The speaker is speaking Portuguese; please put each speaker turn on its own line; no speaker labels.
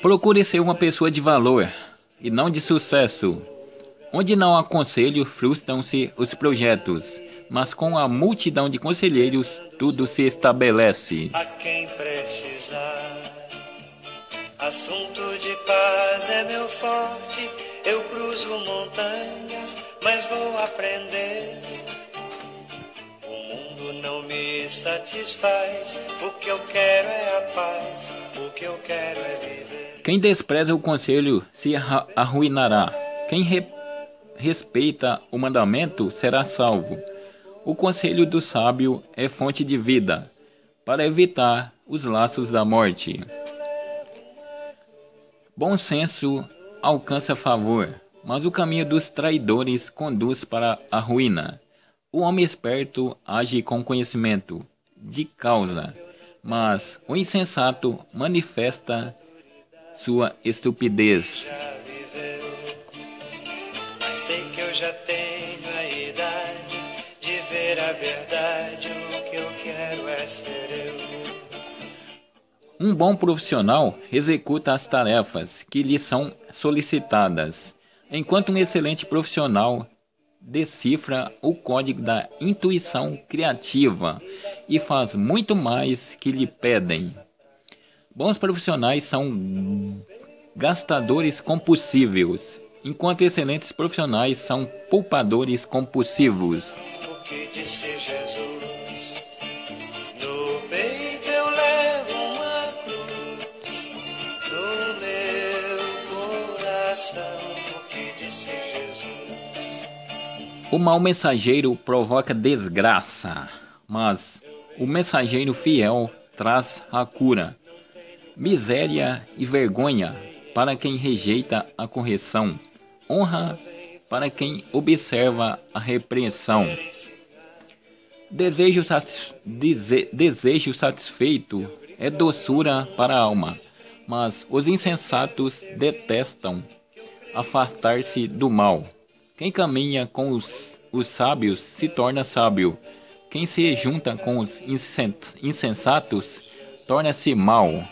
Procure ser uma pessoa de valor e não de sucesso. Onde não há conselho, frustram-se os projetos, mas com a multidão de conselheiros, tudo se estabelece.
A quem precisar. Assunto de paz é meu forte. Eu cruzo montanhas, mas vou aprender. O mundo não me satisfaz. O que eu quero é a paz. O que eu quero é viver.
Quem despreza o conselho se arruinará. Quem re- respeita o mandamento será salvo. O conselho do sábio é fonte de vida, para evitar os laços da morte. Bom senso alcança favor, mas o caminho dos traidores conduz para a ruína. O homem esperto age com conhecimento de causa, mas o insensato manifesta sua estupidez.
Já viveu. Mas sei que eu já tenho a idade de ver a verdade. O que eu quero é ser eu.
Um bom profissional executa as tarefas que lhe são solicitadas, enquanto um excelente profissional decifra o código da intuição criativa e faz muito mais que lhe pedem. Bons profissionais são gastadores compulsivos, enquanto excelentes profissionais são poupadores compulsivos.
O
mau mensageiro provoca desgraça, mas o mensageiro fiel traz a cura. Miséria e vergonha para quem rejeita a correção, honra para quem observa a repreensão. Desejo, satis- dese- desejo satisfeito é doçura para a alma, mas os insensatos detestam afastar-se do mal. Quem caminha com os, os sábios se torna sábio. Quem se junta com os insen- insensatos torna-se mau.